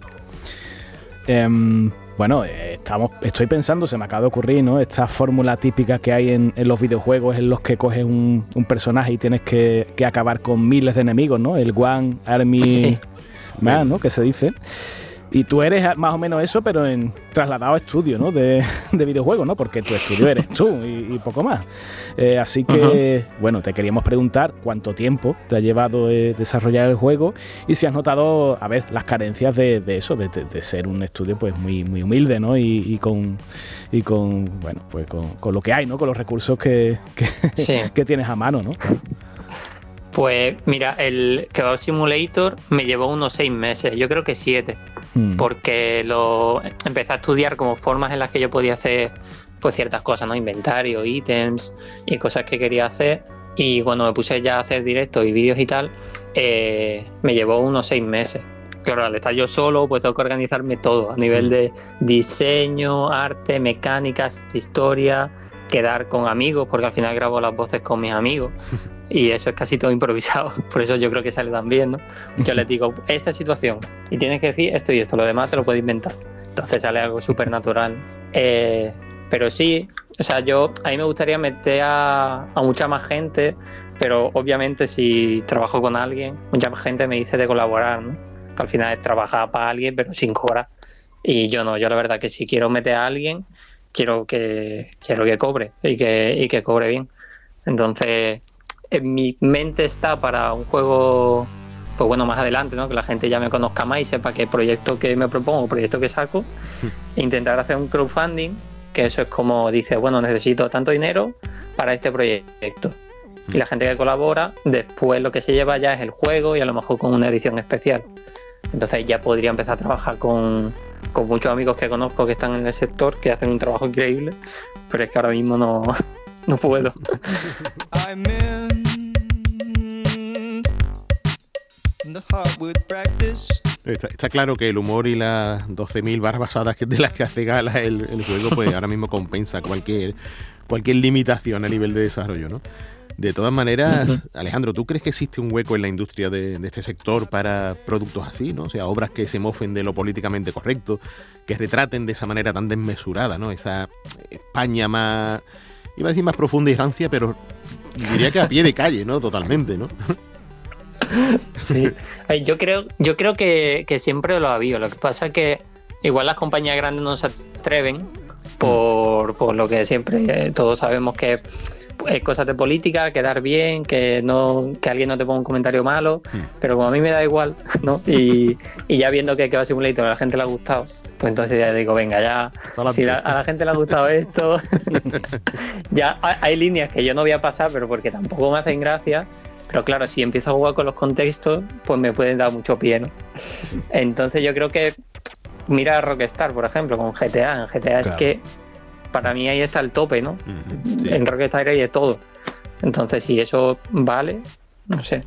Em, bueno, eh, estamos, estoy pensando, se me acaba de ocurrir, ¿no? Esta fórmula típica que hay en, los videojuegos en los que coges un, personaje y tienes que, que, acabar con miles de enemigos, ¿no? El One Army Man, ¿no? Que se dice. Y tú eres más o menos eso, pero en trasladado a estudio, ¿no? De, videojuegos, ¿no? Porque tu estudio eres tú y, poco más. Eh, así que, bueno, te queríamos preguntar cuánto tiempo te ha llevado eh, desarrollar el juego y si has notado, a ver, las carencias de, eso, de, ser un estudio pues muy, muy humilde, ¿no? Y, con, y con, bueno, pues con, lo que hay, ¿no? Con los recursos que, que, tienes a mano, ¿no? Pues mira, el Kebab Simulator me llevó unos seis meses, yo creo que siete. Hmm. porque lo empecé a estudiar como formas en las que yo podía hacer pues ciertas cosas, ¿no? Inventario, ítems y cosas que quería hacer. Y cuando me puse ya a hacer directos y vídeos y tal, eh, me llevó unos seis meses. Claro, al estar yo solo, pues tengo que organizarme todo a nivel hmm. de diseño, arte, mecánicas, historia, quedar con amigos, porque al final grabo las voces con mis amigos. y eso es casi todo improvisado, por eso yo creo que sale tan bien, ¿no? Yo les digo, esta situación, y tienes que decir esto y esto, lo demás te lo puedes inventar. Entonces sale algo súper natural. Eh, pero sí, o sea, yo, a mí me gustaría meter a, mucha más gente, pero obviamente si trabajo con alguien, mucha más gente me dice de colaborar, ¿no? Que al final es trabajar para alguien, pero sin cobrar. Y yo no, yo la verdad que si quiero meter a alguien, quiero que, quiero que cobre y que, y que cobre bien. Entonces, en mi mente está para un juego, pues bueno, más adelante, ¿no? Que la gente ya me conozca más y sepa qué proyecto que me propongo, proyecto que saco, e intentar hacer un crowdfunding, que eso es como dice, bueno, necesito tanto dinero para este proyecto. Y la gente que colabora, después lo que se lleva ya es el juego y a lo mejor con una edición especial. Entonces ya podría empezar a trabajar con, con muchos amigos que conozco que están en el sector, que hacen un trabajo increíble, pero es que ahora mismo no, no puedo. Está, claro que el humor y las 12.000 barbasadas de las que hace gala el, juego, pues ahora mismo compensa cualquier, cualquier limitación a nivel de desarrollo, ¿no? De todas maneras, Alejandro, ¿tú crees que existe un hueco en la industria de, este sector para productos así, ¿no? O sea, obras que se mofen de lo políticamente correcto, que retraten de esa manera tan desmesurada, ¿no? Esa España más, iba a decir más profunda y rancia, pero diría que a pie de calle, ¿no? Totalmente, ¿no? Sí, yo creo, yo creo que, siempre lo ha habido. Lo que pasa es que igual las compañías grandes no se atreven por, por lo que siempre todos sabemos que es cosas de política, quedar bien, que no que alguien no te ponga un comentario malo, pero como a mí me da igual, ¿no? Y, ya viendo que, va Simulator a la gente le ha gustado, pues entonces ya digo, venga, ya, si a la gente le ha gustado esto, ya hay líneas que yo no voy a pasar, pero porque tampoco me hacen gracia, pero claro, si empiezo a jugar con los contextos, pues me pueden dar mucho pie, ¿no? Entonces yo creo que mira a Rockstar, por ejemplo, con GTA. En GTA es que para mí ahí está el tope, ¿no? En Rockstar hay de todo. Entonces, si eso vale, no sé.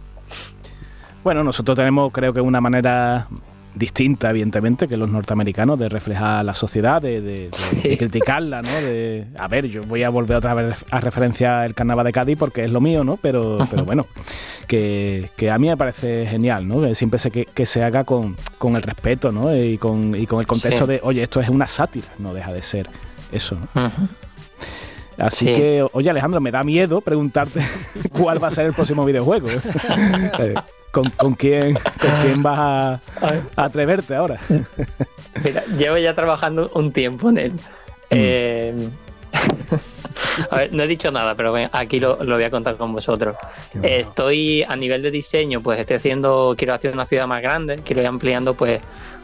Bueno, nosotros tenemos, creo que una manera distinta, evidentemente, que los norteamericanos de reflejar la sociedad, de, criticarla, ¿no? De, a ver, yo voy a volver otra vez a referenciar el carnaval de Cádiz porque es lo mío, ¿no? Pero, pero bueno, que, a mí me parece genial, ¿no? Siempre sé que, se haga con, el respeto, ¿no? Y con, y con el contexto de, oye, esto es una sátira, no deja de ser eso, ¿no? Así que, oye Alejandro, me da miedo preguntarte cuál va a ser el próximo videojuego. Eh, ¿Con, quién, quién vas a, atreverte ahora? Mira, llevo ya trabajando un tiempo en él. Mm. Eh, a ver, no he dicho nada, pero aquí lo, voy a contar con vosotros. Estoy a nivel de diseño, pues estoy haciendo, quiero hacer una ciudad más grande, quiero ir ampliando pues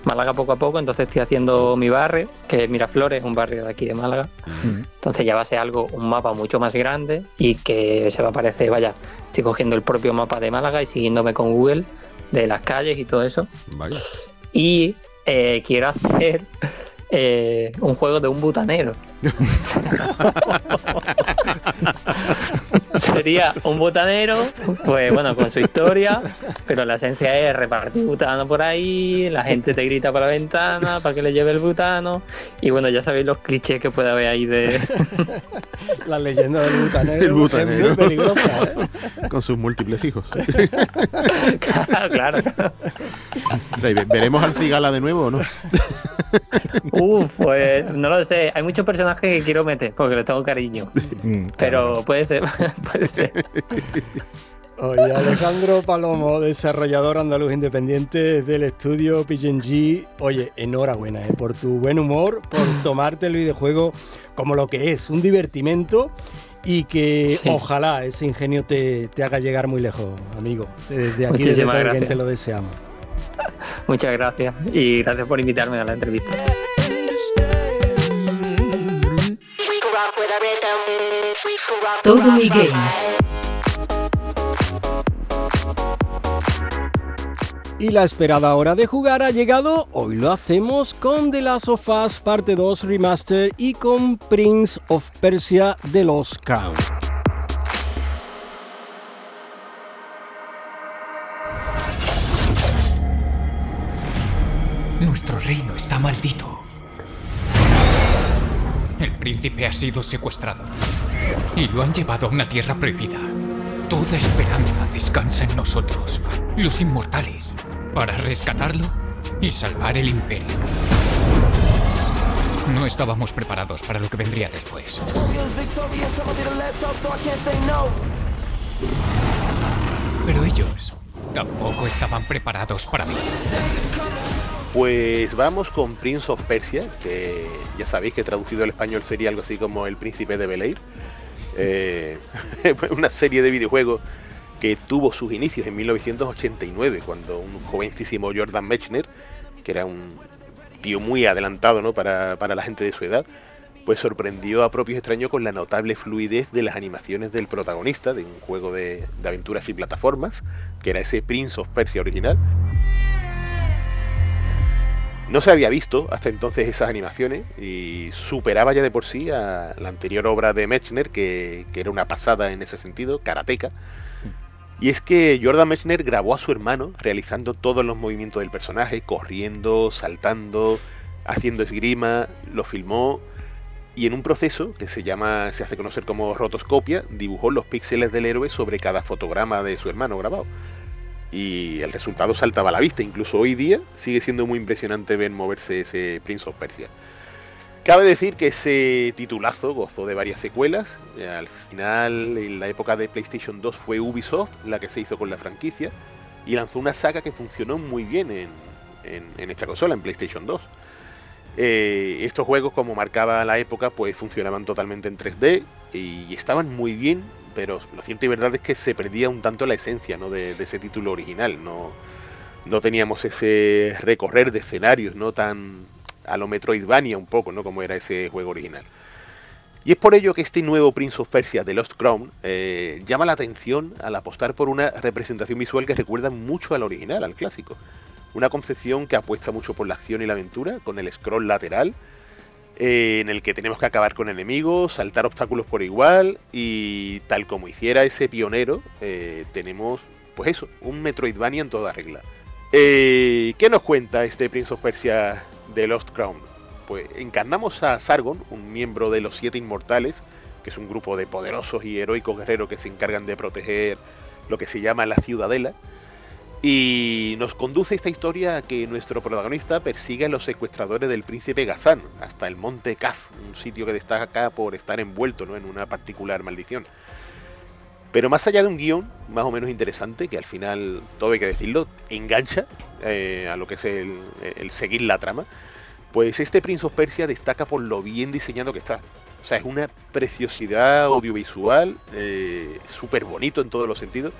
Málaga poco a poco, entonces estoy haciendo mi barrio, que es Miraflores, un barrio de aquí de Málaga. Entonces ya va a ser algo, un mapa mucho más grande y que se va a parecer, vaya, estoy cogiendo el propio mapa de Málaga y siguiéndome con Google de las calles y todo eso. Y eh, quiero hacer eh, un juego de un butanero. Sería un butanero, pues bueno, con su historia, pero la esencia es repartir butano por ahí, la gente te grita por la ventana para que le lleve el butano, y bueno, ya sabéis los clichés que puede haber ahí de. la leyenda del butanero. El butanero. muy peligrosa, ¿eh? Con sus múltiples hijos. claro, claro. ¿Veremos al cigala de nuevo o no? Uf, pues no lo sé. Hay muchos personajes que quiero meter porque les tengo cariño. Mm, Pero puede ser, puede ser. Oye, Alejandro Palomo, desarrollador andaluz independiente del estudio PNG. Oye, enhorabuena eh, por tu buen humor, por tomarte el videojuego como lo que es, un divertimento y que ojalá ese ingenio te, haga llegar muy lejos, amigo. Desde aquí, desde todo te lo deseamos. Muchas gracias y gracias por invitarme a la entrevista. Todo y games. Y la esperada hora de jugar ha llegado. Hoy lo hacemos con The Last of Us Parte 2 Remaster y con Prince of Persia The Lost Crown. Nuestro reino está maldito. El príncipe ha sido secuestrado y lo han llevado a una tierra prohibida. Toda esperanza descansa en nosotros, los inmortales para rescatarlo y salvar el imperio. No estábamos preparados para lo que vendría después. Pero ellos tampoco estaban preparados para mí. Pues vamos con Prince of Persia, que ya sabéis que traducido al español sería algo así como El Príncipe de Bel eh, una serie de videojuegos que tuvo sus inicios en 1989, cuando un jovencísimo Jordan Mechner, que era un tío muy adelantado ¿no? para, la gente de su edad, pues sorprendió a propios extraños con la notable fluidez de las animaciones del protagonista de un juego de, de aventuras y plataformas, que era ese Prince of Persia original. No se había visto hasta entonces esas animaciones y superaba ya de por sí a la anterior obra de Mechner, que, que era una pasada en ese sentido, Karateka, y es que Jordan Mechner grabó a su hermano realizando todos los movimientos del personaje, corriendo, saltando, haciendo esgrima, lo filmó y en un proceso que se llama, se hace conocer como rotoscopia, dibujó los píxeles del héroe sobre cada fotograma de su hermano grabado. Y el resultado saltaba a la vista, incluso hoy día sigue siendo muy impresionante ver moverse ese Prince of Persia. Cabe decir que ese titulazo gozó de varias secuelas. Al final, en la época de PlayStation 2 fue Ubisoft la que se hizo con la franquicia y lanzó una saga que funcionó muy bien en, esta consola, en PlayStation 2. Eh, estos juegos, como marcaba la época, pues funcionaban totalmente en 3D y estaban muy bien, pero lo cierto y verdad es que se perdía un tanto la esencia de, ese título original. No, no teníamos ese recorrer de escenarios no tan a lo Metroidvania un poco, ¿no? Como era ese juego original. Y es por ello que este nuevo Prince of Persia de Lost Crown eh, llama la atención al apostar por una representación visual que recuerda mucho al original, al clásico. Una concepción que apuesta mucho por la acción y la aventura, con el scroll lateral, eh, en el que tenemos que acabar con enemigos, saltar obstáculos por igual, y tal como hiciera ese pionero, eh, tenemos, pues eso, un Metroidvania en toda regla. ¿Qué nos cuenta este Prince of Persia de Lost Crown? Pues encarnamos a Sargon, un miembro de los Siete Inmortales, que es un grupo de poderosos y heroicos guerreros que se encargan de proteger lo que se llama la ciudadela. Y nos conduce esta historia a que nuestro protagonista persigue a los secuestradores del príncipe Gazán hasta el monte Kaf, un sitio que destaca por estar envuelto ¿no? en una particular maldición. Pero más allá de un guion más o menos interesante, que al final, todo hay que decirlo, engancha eh, a lo que es el, seguir la trama, pues este Prince of Persia destaca por lo bien diseñado que está. O sea, es una preciosidad audiovisual, eh, súper bonito en todos los sentidos.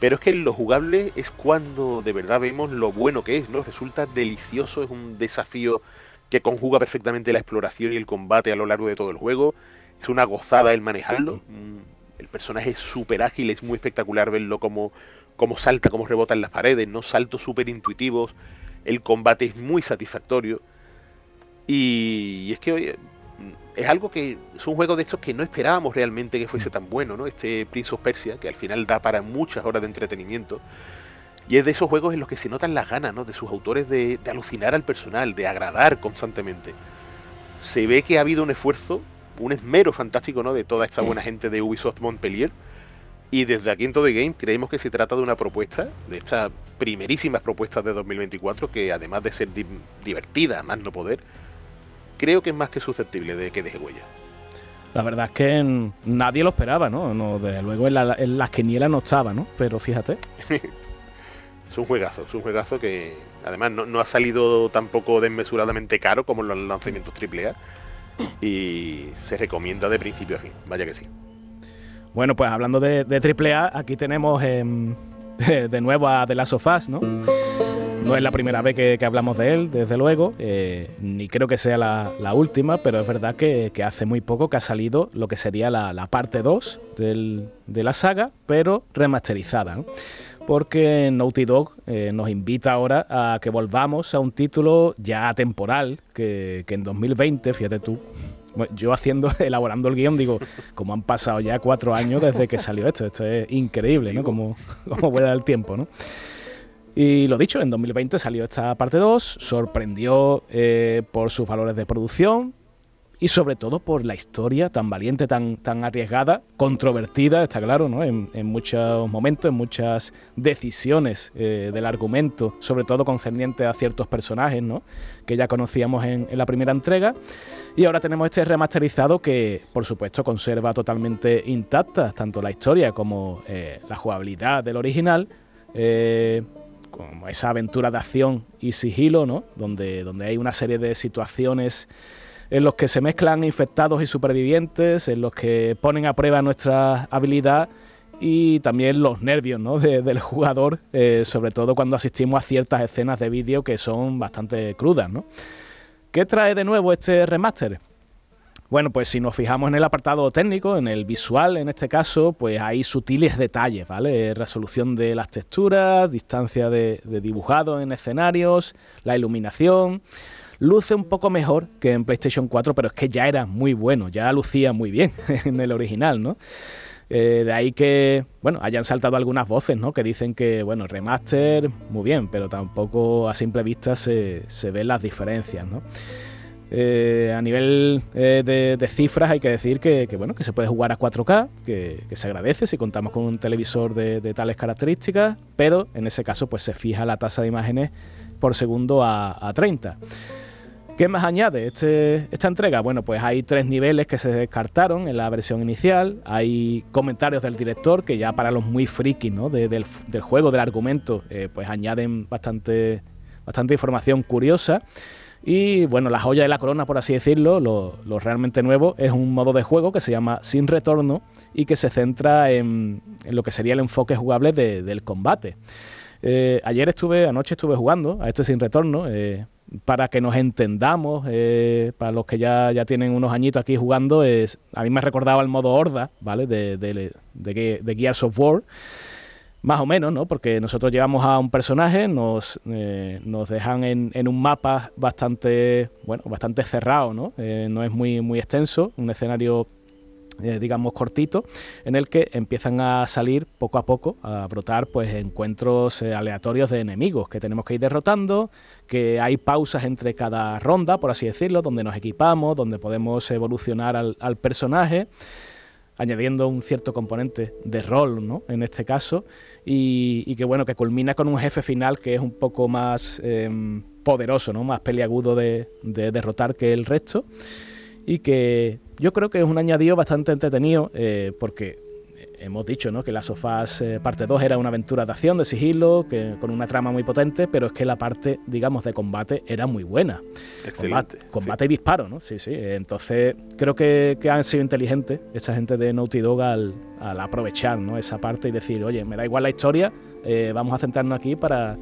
Pero es que lo jugable es cuando de verdad vemos lo bueno que es, ¿no? Resulta delicioso, es un desafío que conjuga perfectamente la exploración y el combate a lo largo de todo el juego. Es una gozada el manejarlo. El personaje es súper ágil, es muy espectacular verlo como, como salta, como rebota en las paredes, ¿no? Saltos súper intuitivos. El combate es muy satisfactorio. Y, es que es algo que es un juego de estos que no esperábamos realmente que fuese tan bueno, ¿no? Este Prince of Persia, que al final da para muchas horas de entretenimiento. Y es de esos juegos en los que se notan las ganas, ¿no? De sus autores de, alucinar al personal, de agradar constantemente. Se ve que ha habido un esfuerzo un esmero fantástico, ¿no? De toda esta buena gente de Ubisoft Montpellier. Y desde aquí en Todo Game creemos que se trata de una propuesta, de estas primerísimas propuestas de 2024, que además de ser divertida, más no poder, creo que es más que susceptible de que deje huella. La verdad es que nadie lo esperaba, ¿no? no desde luego en, la, en las quinielas no estaba, ¿no? Pero fíjate. es un juegazo, es un juegazo que además no, ha salido tampoco desmesuradamente caro como los lanzamientos AAA y se recomienda de principio a fin, vaya que sí. Bueno, pues hablando de, de AAA, aquí tenemos em, de nuevo a The Last of Us, ¿no? No es la primera vez que, hablamos de él, desde luego, eh, ni creo que sea la, última, pero es verdad que, hace muy poco que ha salido lo que sería la, parte 2 de la saga, pero remasterizada. Porque Naughty Dog eh, nos invita ahora a que volvamos a un título ya temporal, que, en 2020, fíjate tú, yo haciendo, elaborando el guion, digo, como han pasado ya cuatro años desde que salió esto, esto es increíble, ¿no? Como, como vuela el tiempo, ¿no? Y lo dicho, en 2020 salió esta parte 2, sorprendió eh, por sus valores de producción y sobre todo por la historia tan valiente, tan, tan arriesgada, controvertida, está claro, ¿no? en, muchos momentos, en muchas decisiones eh, del argumento, sobre todo concerniente a ciertos personajes ¿no? que ya conocíamos en, la primera entrega. Y ahora tenemos este remasterizado que, por supuesto, conserva totalmente intacta tanto la historia como eh, la jugabilidad del original como esa aventura de acción y sigilo, ¿no? Donde, donde hay una serie de situaciones en los que se mezclan infectados y supervivientes, en los que ponen a prueba nuestra habilidad y también los nervios ¿no? del jugador, eh, sobre todo cuando asistimos a ciertas escenas de vídeo que son bastante crudas. ¿no? ¿Qué trae de nuevo este remaster? Bueno, pues si nos fijamos en el apartado técnico, en el visual en este caso, pues hay sutiles detalles, ¿vale? Resolución de las texturas, distancia de, dibujado en escenarios, la iluminación. Luce un poco mejor que en PlayStation 4, pero es que ya era muy bueno, ya lucía muy bien en el original, ¿no? Eh, de ahí que, bueno, hayan saltado algunas voces, ¿no? Que dicen que, bueno, remaster, muy bien, pero tampoco a simple vista se, se ven las diferencias, ¿no? Eh, a nivel eh, de, cifras hay que decir que, bueno, que se puede jugar a 4K, que, se agradece si contamos con un televisor de, tales características, pero en ese caso pues se fija la tasa de imágenes por segundo a, 30. ¿Qué más añade este, esta entrega? Bueno, pues hay tres niveles que se descartaron en la versión inicial. Hay comentarios del director que ya para los muy frikis ¿no? del, juego, del argumento, eh, pues añaden bastante, bastante información curiosa. Y bueno, la joya de la corona, por así decirlo, lo, realmente nuevo, es un modo de juego que se llama Sin Retorno y que se centra en, lo que sería el enfoque jugable del combate. Eh, ayer estuve, anoche estuve jugando a este Sin Retorno. Eh, para que nos entendamos, eh, para los que ya, ya tienen unos añitos aquí jugando, a mí me recordaba el modo Horda, ¿vale? De, de, de, de Gears of War. Más o menos, ¿no? Porque nosotros llevamos a un personaje, nos, eh, nos dejan en, en, un mapa bastante, bueno, bastante cerrado, ¿no? Eh, no es muy, muy extenso, un escenario, eh, digamos, cortito, en el que empiezan a salir poco a poco, a brotar, pues, encuentros aleatorios de enemigos que tenemos que ir derrotando, que hay pausas entre cada ronda, por así decirlo, donde nos equipamos, donde podemos evolucionar al, al personaje añadiendo un cierto componente de rol, ¿no? En este caso, y, que bueno, que culmina con un jefe final que es un poco más em, poderoso, ¿no? Más peliagudo de, de, derrotar que el resto, y que yo creo que es un añadido bastante entretenido, eh, porque hemos dicho ¿no? que la Sofás eh, parte 2 era una aventura de acción, de sigilo, que, con una trama muy potente, pero es que la parte, digamos, de combate era muy buena. Excelente. Combate, y disparo, ¿no? Sí, sí. Entonces, creo que, han sido inteligentes esa gente de Naughty Dog al, aprovechar ¿no? esa parte y decir, oye, me da igual la historia, eh, vamos a centrarnos aquí para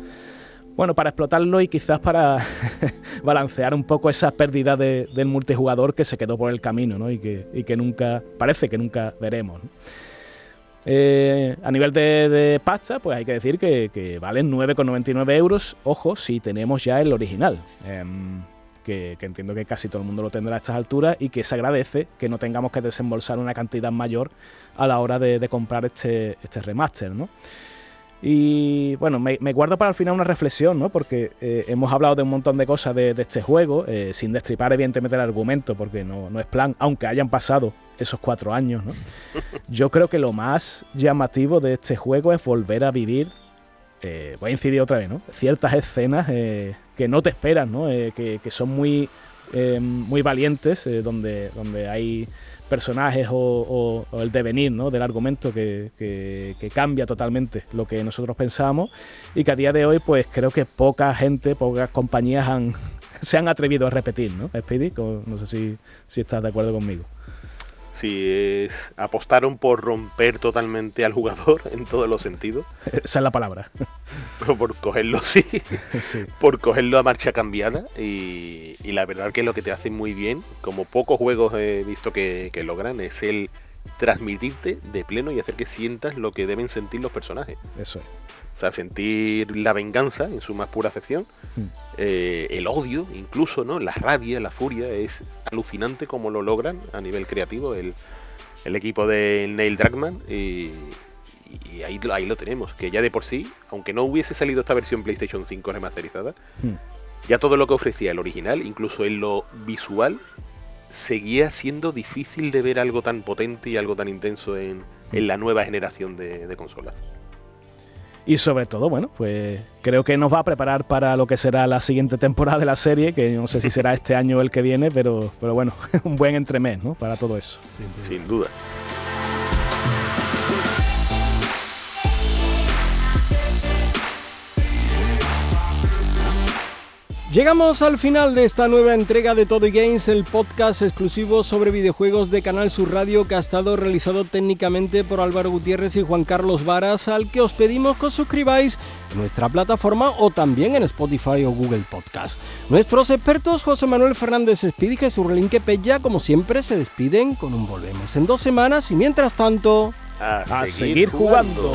bueno, para explotarlo y quizás para balancear un poco esa pérdida del multijugador que se quedó por el camino ¿no? y, que, y que nunca, parece que nunca veremos. ¿no? Eh, a nivel de, de, pasta, pues hay que decir que, valen 9,99 euros, ojo, si tenemos ya el original. Em, que, entiendo que casi todo el mundo lo tendrá a estas alturas y que se agradece que no tengamos que desembolsar una cantidad mayor a la hora de, comprar este, este remaster, ¿no? Y bueno, me, guardo para el final una reflexión, ¿no? Porque eh, hemos hablado de un montón de cosas de, este juego, eh, sin destripar evidentemente el argumento, porque no, no, es plan, aunque hayan pasado esos cuatro años, ¿no? Yo creo que lo más llamativo de este juego es volver a vivir, eh, voy a incidir otra vez, ¿no? Ciertas escenas que no te esperas, ¿no? Que, que, son muy, muy valientes, donde, donde hay personajes o, el devenir ¿no? del argumento que, cambia totalmente lo que nosotros pensábamos y que a día de hoy pues creo que poca gente, pocas compañías han, se han atrevido a repetir, ¿no? Speedy, no sé si, si estás de acuerdo conmigo. Sí, apostaron por romper totalmente al jugador en todos los sentidos. Esa es la palabra. por cogerlo, sí, Por cogerlo a marcha cambiada. Y, la verdad que lo que te hace muy bien, como pocos juegos he visto que, que logran, es el transmitirte de pleno y hacer que sientas lo que deben sentir los personajes. Eso es. O sea, sentir la venganza en su más pura acepción, mm. eh, el odio incluso, ¿no? La rabia, la furia, es alucinante como lo logran a nivel creativo el, equipo de Neil Druckmann y, ahí, ahí, lo tenemos, que ya de por sí, aunque no hubiese salido esta versión PlayStation 5 remasterizada, mm. ya todo lo que ofrecía el original, incluso en lo visual, seguía siendo difícil de ver algo tan potente y algo tan intenso en, la nueva generación de, consolas. Y sobre todo, bueno, pues creo que nos va a preparar para lo que será la siguiente temporada de la serie, que no sé si será este año o el que viene, pero, pero bueno, un buen entremés, ¿no? Para todo eso. Sin duda. Llegamos al final de esta nueva entrega de Todo Games, el podcast exclusivo sobre videojuegos de Canal Sur Radio que ha estado realizado técnicamente por Álvaro Gutiérrez y Juan Carlos Varas, al que os pedimos que os suscribáis en nuestra plataforma o también en Spotify o Google Podcast. Nuestros expertos José Manuel Fernández Speed y Jesús Relinque Pella, como siempre, se despiden con un volvemos en dos semanas y mientras tanto... A, seguir, jugando.